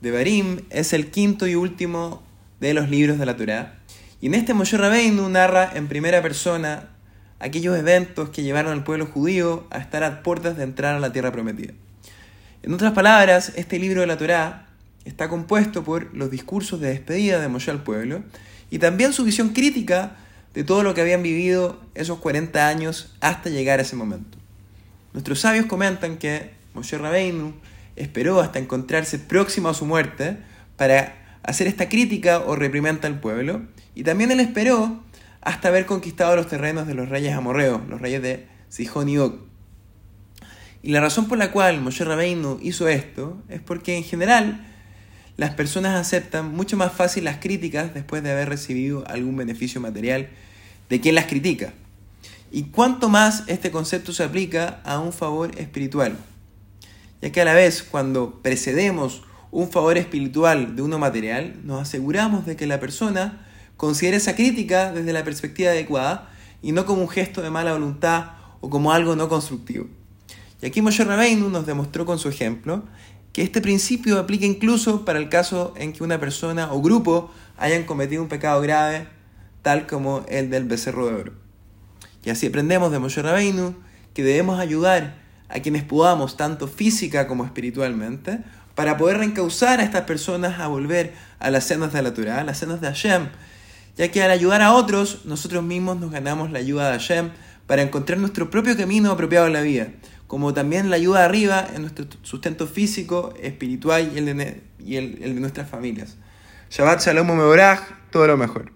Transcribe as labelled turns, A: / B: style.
A: de Barim es el quinto y último de los libros de la Torá. Y en este Moshe Rabbeinu narra en primera persona aquellos eventos que llevaron al pueblo judío a estar a puertas de entrar a la tierra prometida. En otras palabras, este libro de la Torá está compuesto por los discursos de despedida de Moshe al pueblo y también su visión crítica de todo lo que habían vivido esos 40 años hasta llegar a ese momento. Nuestros sabios comentan que Moshe Rabbeinu esperó hasta encontrarse próximo a su muerte para hacer esta crítica o reprimenda al pueblo, y también él esperó hasta haber conquistado los terrenos de los reyes amorreos, los reyes de Sihón y Og. Y la razón por la cual Moshe Rabbeinu hizo esto es porque en general las personas aceptan mucho más fácil las críticas después de haber recibido algún beneficio material de quien las critica. Y cuánto más este concepto se aplica a un favor espiritual, ya que a la vez cuando precedemos un favor espiritual de uno material, nos aseguramos de que la persona considere esa crítica desde la perspectiva adecuada y no como un gesto de mala voluntad o como algo no constructivo. Y aquí Moshe Rabbeinu nos demostró con su ejemplo que este principio aplica incluso para el caso en que una persona o grupo hayan cometido un pecado grave, tal como el del becerro de oro. Y así aprendemos de Moshe Rabbeinu que debemos ayudar a quienes podamos, tanto física como espiritualmente, para poder reencauzar a estas personas a volver a las cenas de la Torah, a las cenas de Hashem, ya que al ayudar a otros, nosotros mismos nos ganamos la ayuda de Hashem para encontrar nuestro propio camino apropiado en la vida, como también la ayuda arriba en nuestro sustento físico, espiritual y el de, y el, de nuestras familias. Shabbat Shalom Mevorach, todo lo mejor.